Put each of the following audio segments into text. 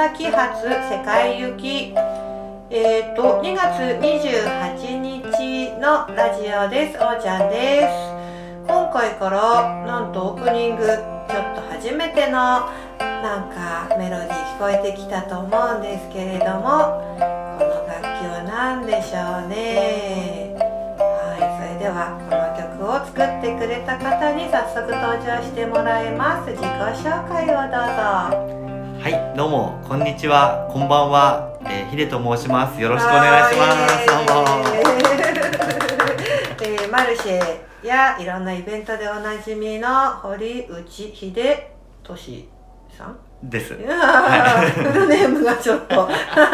崎発世界行き。えっ、ー、と2月28日のラジオです。おーちゃんです。今回からなんとオープニングちょっと初めてのなんかメロディー聞こえてきたと思うんですけれどもこの楽器は何でしょうね。はいそれではこの曲を作ってくれた方に早速登場してもらいます。自己紹介をどうぞ。はいどうもこんにちはこんばんは、えー、ヒデと申します。よろしくお願いします。どうも。えー、マルシェやいろんなイベントでおなじみの堀内秀俊さん。です。フルネームがちょっと。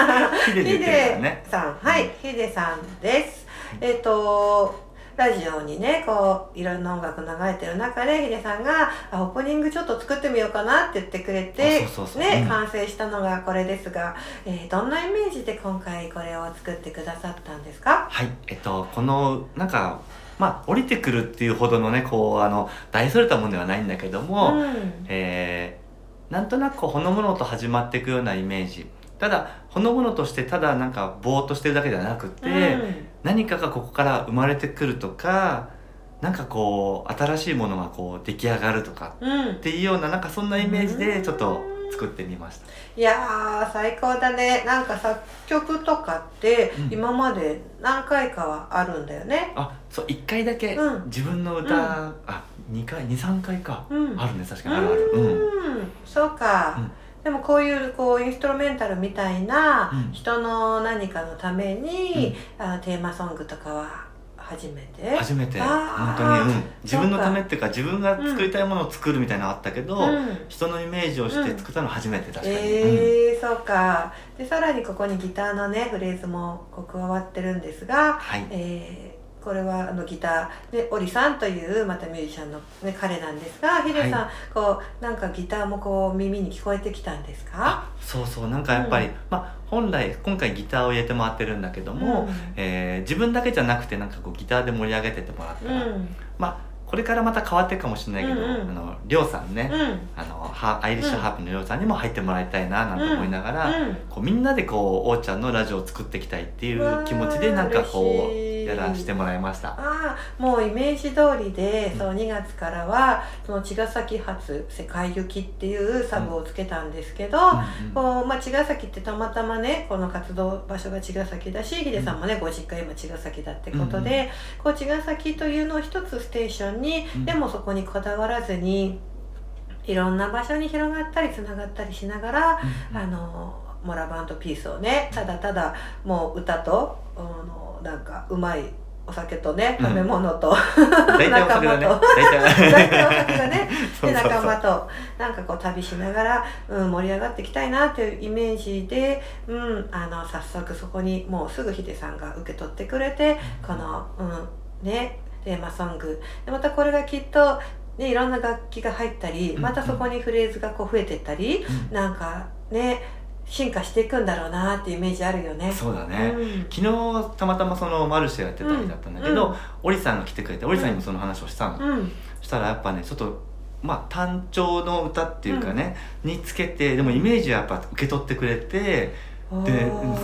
ヒデね。さん。はいヒデさんです。えっ、とラジオにねこういろんな音楽流れてる中でヒデさんがあオープニングちょっと作ってみようかなって言ってくれてあそうそうそう。ね、うん。完成したのがこれですが、えーどんなイメージで今回これを作ってくださったんですか？はい、えっと、この、なんか、まあ、降りてくるっていうほどのね、こう、あの、大それたものではないんだけども、うん。えーなんとなくほのぼのと始まっていくようなイメージ。ただ、ほのぼのとして、ただなんか、ぼーっとしてるだけじゃなくて、うん何かがここから生まれてくるとか、なんかこう、新しいものがこう、出来上がるとかうん。っていうような、なんかそんなイメージで、ちょっと作ってみました。いやー最高だね。なんか作曲とかってうん。今まで何回かはあるんだよね。あ、そう、一回だけうん。自分の歌、うん。あ、二回、二三回か。うん。あるね、確かに。あるある。うん。うん。そうか、うんでもこういうこうインストルメンタルみたいなうん。人の何かのために、あテーマソングとかは初めて初めて。本当に、うん、自分のためっていうか自分が作りたいものを作るみたいなのあったけど、うん。人のイメージをして作ったのは初めて確かに、うん。えー、そうか。でさらにここにギターのねフレーズもこう加わってるんですが、はい。えーこれはあのギターでオリさんというまたミュージシャンの、ね、彼なんですがヒデさん、はこうなんかギターもこう耳に聞こえてきたんですか？あそうそうなんかやっぱり、うん。まあ本来今回ギターを入れてもらってるんだけども、うん。えー自分だけじゃなくてなんかこうギターで盛り上げてってもらったら、うん。まあこれからまた変わっていくかもしれないけど、うんうん。あのりょうさんね、うん。あのはアイリッシュハープのりょうさんにも入ってもらいたいななんて思いながら、うん。こうみんなでこうおーちゃんのラジオを作っていきたいっていう気持ちでなんかこうやらせてもらいました。ああもうイメージ通りで、うん。そう2月からはその茅ヶ崎発世界行きっていうサブをつけたんですけど、うんうんこうまあ、茅ヶ崎ってたまたまねこの活動場所が茅ヶ崎だしヒデさんもね、ご実家今茅ヶ崎だってことで、こう茅ヶ崎というのを一つステーションに、うん。でもそこにこだわらずにいろんな場所に広がったりつながったりしながら、あのモラバンドピースをねただただもう歌とあのなんかうまいお酒とねうん。食べ物と、大体お酒だね。仲間と。大体。お酒がね。で仲間と。なんかこう旅しながら、うん、盛り上がっていきたいなというイメージで、うん、あの早速そこにもうすぐヒデさんが受け取ってくれてこの、うん、ねテーマソング。でまたこれがきっと、ね、いろんな楽器が入ったりうん。またそこにフレーズがこう増えてったり、うん。なんかね進化していくんだろうなっていうイメージあるよね。そうだね、うん。昨日たまたまそのマルシェやってた日だったん。だけど、う？んオリさんが来てくれてオリさんにもその話をしたの、うん。そしたらやっぱねちょっとまあ単調の歌っていうかね、につけてでもイメージはやっぱ受け取ってくれてで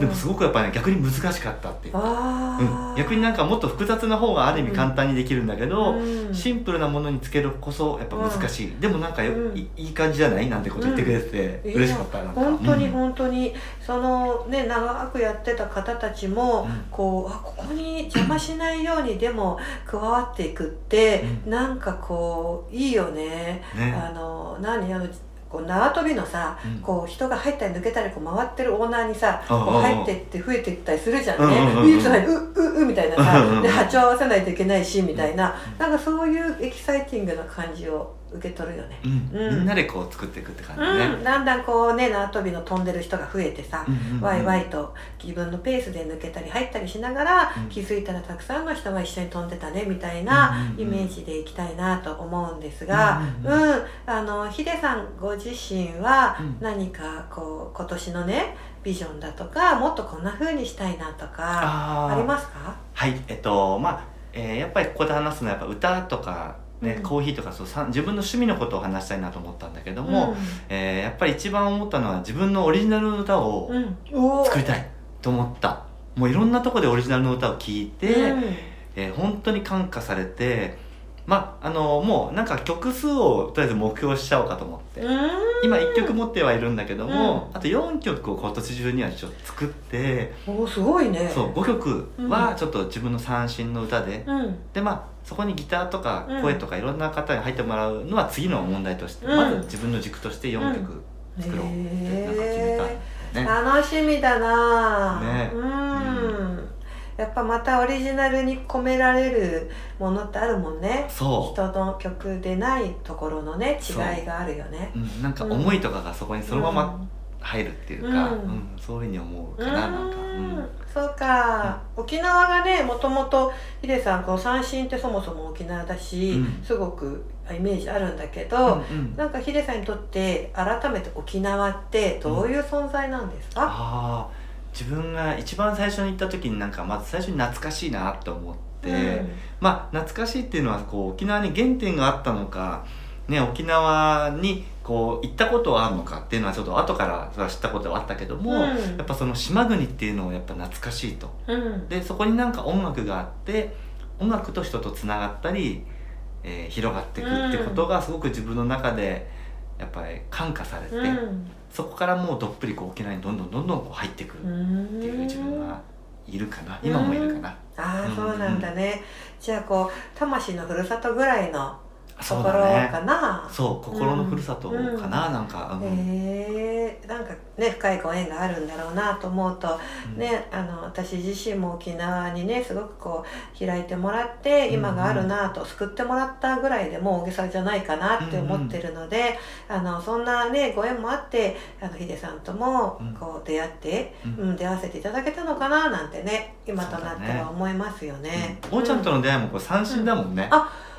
でもすごくやっぱね逆に難しかったっていううん。ー、逆になんかもっと複雑な方がある意味簡単にできるんだけど、うん。シンプルなものにつけるこそやっぱ難しい、でもなんかよ、うん。いいい感じじゃないなんてこと言ってくれてて、うん。嬉しかったなんか。本当にうん。本当に、そのね長くやってた方たちも、うん。こうあここに邪魔しないようにでも加わっていくって、うなんかこういいよね。ね。あの何？あのこう縄跳びのさ、うん。こう人が入ったり抜けたりこう回ってるオーナーにさ、うん。うんうんこう入ってって増えていったりするじゃんね、うんうんうんうううみたいなさ、うんうんうん。で波長合わせないといけないしみたいな、なんかそういうエキサイティングな感じを受け取るよね。うん。うん。みんなでこう作っていくって感じね、うん、だんだんこうね縄跳びの飛んでる人が増えてさ、うんうんうんワイワイと自分のペースで抜けたり入ったりしながら、うん。気づいたらたくさんの人が一緒に飛んでたねみたいなイメージでいきたいなと思うんですが、ううんんうん。あのヒデさんご自身はうん。何かこう今年のねビジョンだとかもっとこんな風にしたいなとかありますか？はい。えっとまあ、えーやっぱりここで話すのはやっぱ歌とかねうん。コーヒーとかそうさ自分の趣味のことを話したいなと思ったんだけども、えーやっぱり一番思ったのは自分のオリジナルの歌を作りたいと思った。もういろんなとこでオリジナルの歌を聴いて、うん。えー本当に感化されてまああのもうなんか曲数をとりあえず目標しちゃおうかと思って、うん。今1曲持ってはいるんだけども、うあと4曲を今年中にはちょっと作って、おーすごいね。そう5曲はちょっと自分の三振の歌で、うん。でまあそこにギターとかうん声とかいろんな方に入ってもらうのは次の問題として、うん。まず自分の軸として4曲作ろうってなんか決めたんだよね、楽しみだな。ね。うん、やっぱまたオリジナルに込められるものってあるもんね。そ人の曲でないところのね違いがあるよね。う、うん、なんか思いとかがそこにそのまま入るっていうか、うん。うんそういうふうに思うかな、なんか、ううん。んそうか、沖縄がねもともとヒデさんこう三振ってそもそも沖縄だし、うん。すごくイメージあるんだけど、うんうん。なんかヒデさんにとって改めて沖縄ってどういう存在なんですか、ああ自分が一番最初に行った時になんかまず最初に懐かしいなと思って、まあ懐かしいっていうのはこう沖縄に原点があったのか、ね、沖縄にこう行ったことはあるのかっていうのはちょっと後から知ったことはあったけども、うん。やっぱその島国っていうのをやっぱ懐かしいと。うん。でそこになんか音楽があって音楽と人とつながったり、えー広がっていくってことがすごく自分の中でやっぱり感化されて、うん。そこからもうどっぷりこう沖縄にどんどんどんどんこう入ってくるうんっていう自分がいるかな。今もいるかな、ああうんそうなんだね、じゃあこう魂のふるさとぐらいのとそうころだね。かな。そう心のふるさとかな、なんか、うん。へえ。なんかね深いご縁があるんだろうなと思うと、うん。ねあの私自身も沖縄にねすごくこう開いてもらってうん今があるなと救ってもらったぐらいでもう大げさじゃないかなって思ってるので、あのそんなねご縁もあってあのヒデさんともうん。こう出会って、うん。うん出会わせていただけたのかななんてね今となっては思いますよね。おーちゃんとの出会いもこう三振だもんね、あそうか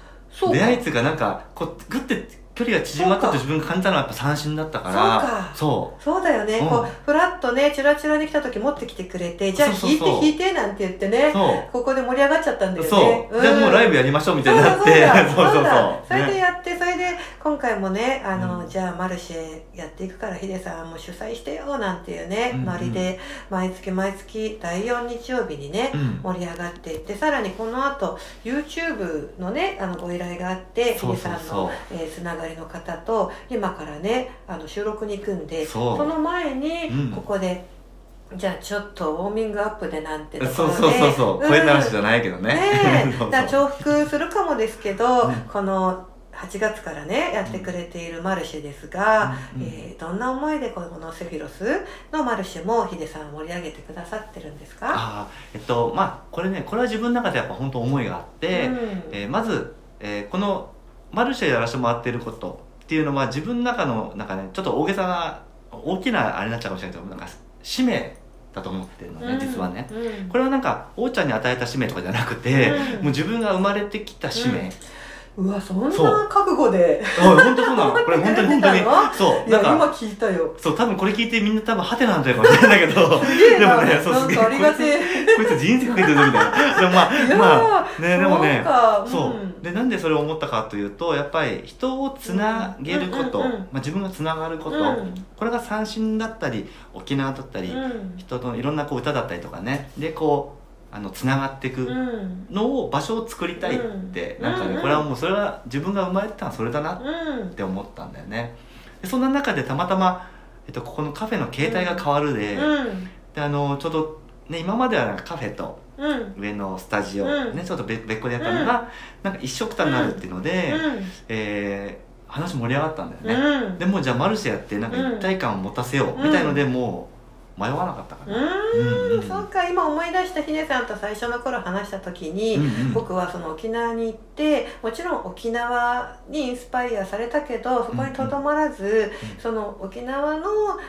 出会いっていうかなんかこうグッて距離が縮まったと自分が感じたのはやっぱ三振だったから。そうか。そそうだよね、うん。こうフラッとねチラチラに来た時持ってきてくれてじゃあ弾いて弾いてなんて言ってうねここで盛り上がっちゃったんだよね。そう、ん。でもうライブやりましょうみたいになってそうだそうそうそれでねやって、それで今回もねあの、うん。じゃあマルシェやっていくからヒデさんも主催してよなんていうね、うん。うんノリで毎月毎月第4日曜日にね、うん。盛り上がっていってさらにこの後 YouTube のねあのご依頼があってヒデさんのえーつながりの方と今からねあの収録に行くんでその前にうん。ここで、じゃあちょっとウォーミングアップでなんてところでそうそうそうそう、ん。声鳴らしじゃないけどね。ね 重複するかもですけど、うん。この8月からねやってくれているマルシェですが、うん。うん。えーどんな思いでこのセフィロスのマルシェもヒデさん盛り上げてくださってるんですか？ああえっとまあこれねこれは自分の中でやっぱ本当思いがあって、うん。えーまず、えーこのマルシェやらせてもらっていることっていうのは自分の中のなんかねちょっと大げさな大きなあれになっちゃうかもしれないけどなんか使命だと思ってるのね、実はね。うん。これはなんか王ちゃんに与えた使命とかじゃなくて、うん。もう自分が生まれてきた使命、うわそんな覚悟で。あ本当そうなの。これ本当に本当に。そう。なんか今聞いたよ。そう多分これ聞いてみんな多分ハテナなんじゃないかもしれないけど。でもねそうすげえ。こいつ人生かけてるぞみたいな。でもまあまあねでもねそう。でなんでそれを思ったかというとやっぱり人をつなげること、うんうんうんまあ、自分がつながること、うん。これが三振だったり沖縄だったり、うん。人のいろんなこう歌だったりとかね。でこうあのつながっていくうん。のを場所を作りたいって、うん。なんかね、うんこれはもうそれは自分が生まれてたのはそれだなっうん。て思ったんだよね。でそんな中でたまたま、えっと、ここのカフェの形態が変わるで,、うん。であのちょうど、ね、今まではなんかカフェとうん。上のスタジオ、うん。ね、ちょっと別別個でやったのが、なんか一緒くたになるっていうので、えー話盛り上がったんだよね、うん。でもうじゃあマルシェやってなんか一体感を持たせようみたいのでもう迷わなかったかうな、うんうんん。そうか今思い出したヒデさんと最初の頃話した時に、うんうん。僕はその沖縄に行ってもちろん沖縄にインスパイアされたけどそこにとどまらず、その沖縄の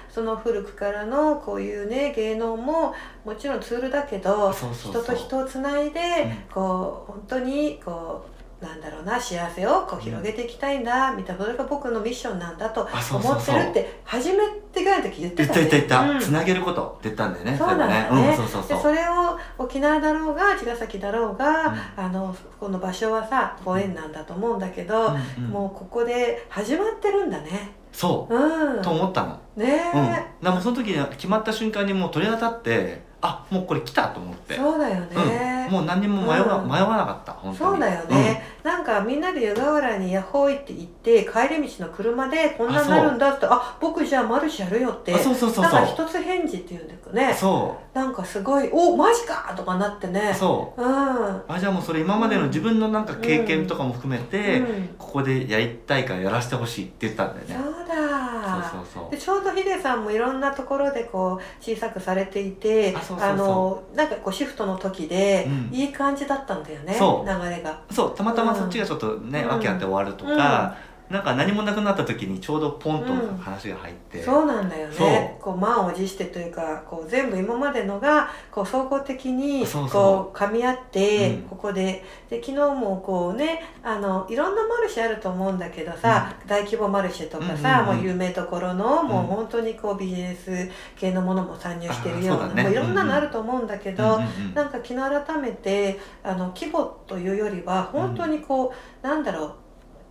その古くからのこういうね芸能ももちろんツールだけど人と人をつないで、うん。こう本当にこうなんだろうな幸せをこう広げていきたいんだ、みたいなそれが僕のミッションなんだとあそう思ってるって初めてぐらいの時言って言ったたね。言った言った、うん。つなげることって言ったんだよねそうなんだね。最後うん、そうそうそう。でそれを沖沖縄だろうが茅ヶ崎だろうが、あのこの場所はさご縁なんだと思うんだけど、うんうんもうここで始まってるんだね。そう。うん。と思ったの。ねうん、え、でもその時に決まった瞬間にもう鳥当たってあもうこれ来たと思って。そうだよね、うん、もう何にも迷わ,、うん。迷わなかった本当に。そうだよね、なんかみんなで湯河原にヤッホーイって行って帰り道の車でこんなになるんだってあ僕じゃあマルシェやるよって。うん、あそうそうそう。なんかそう一つ返事っていうんだけどね。そなんかすごい「おマジか!」とかなってね。うそう。うん。あじゃあもうそれ今までの自分のなんか経験とかも含めて、うん。ここでやりたいからやらせてほしいって言ったんだよね。そうだ。そうそうそう。でちょうどヒデさんもいろんなところでこう小さくされていてあそうそうそう。のなんかこうシフトの時でうん。いい感じだったんだよね、そう。流れが。そうたまたまそっちがちょっとね、うん訳あって終わるとか、なんか何もなくなった時にちょうどポンと話が入って、そうなんだよね。こう満を持してというかこう全部今までのがこう総合的にこう噛み合って、うん。ここで。で昨日もこうねあのいろんなマルシェあると思うんだけどさ、大規模マルシェとかさ、うんうんうん。もう有名ところの、もううん本当にこうビジネス系のものも参入してるようなうだね。もういろんなのあると思うんだけど、うんうんうんなんか昨日改めてあの規模というよりは本当にこう、なんだろう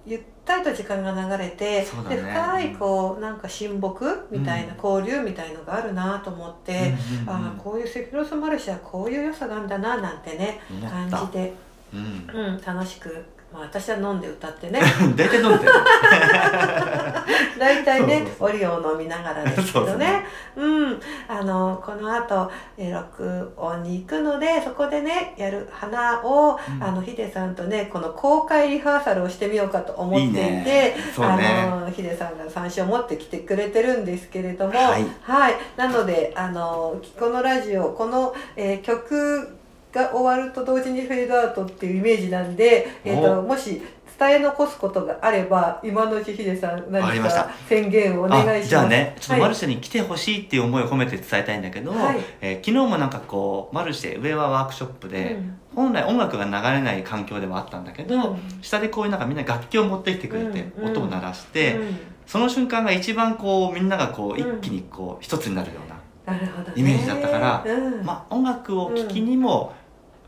ゆったりと時間が流れて、ね。で深いこうなんか親睦みたいな、うん。交流みたいのがあるなと思って、うんうんうんああこういうセフィロスマルシェはこういう良さがあるんだななんてね感じて、うん。うん、楽しく、まあ、私は飲んで歌ってね。大体飲んでる。大体ねオリオンを飲みながらですけどね。うん。あのこの後えー録音に行くのでそこでねやる花を、うん。あのヒデさんとねこの公開リハーサルをしてみようかと思っていてね。ね。あのヒデさんが三振を持ってきてくれてるんですけれども。はい。はい。なのであのこのラジオこの、えー曲が終わると同時にフェードアウトっていうイメージなんで、えー、とおもし伝え残すことがあれば今のうちヒデさん何か宣言をお願いします。あじゃあねちょっとマルシシェに来てほしいっていう思いを込めて伝えたいんだけど、はい。えー昨日もなんかこうマルシェ上はワークショップで、本来音楽が流れない環境ではあったんだけど、うん。下でこういうなんかみんな楽器を持ってきてくれて、うんうん。音を鳴らして、その瞬間が一番こうみんながこううん一気にこう一つになるような、なるほど、ね、イメージだったからうん。まあ音楽を聴きにも、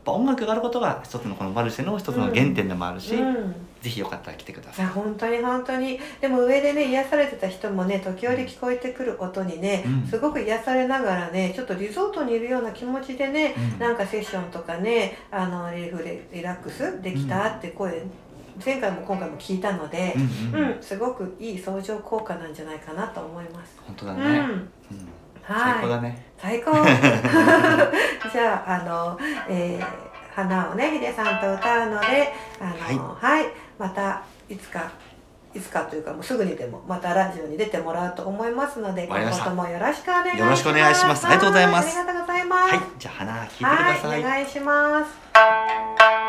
ぱ音楽があることが一つのこのマルシェの一つの原点でもあるし、うん。ぜひよかったら来てくだいさい。や本当に本当に。でも上でね癒されてた人もね時折聞こえてくる音にね、うん。すごく癒されながらねちょっとリゾートにいるような気持ちでね、うん。なんかセッションとかねあのリフレリラックスできたって声、前回も今回も聞いたのでう、んうんうん。すごくいい相乗効果なんじゃないかなと思います。本当だね、うん最高だね。最高。じゃああの、えー花をねヒデさんと歌うのであの、はい。またいつかいつかというかもうすぐにでもまたラジオに出てもらうと思いますので今後ともよろしくお願いします。よろしくお願いします。ありがとうございます。はありがとうございます。はい。じゃあ花聞いてくださはいお願いします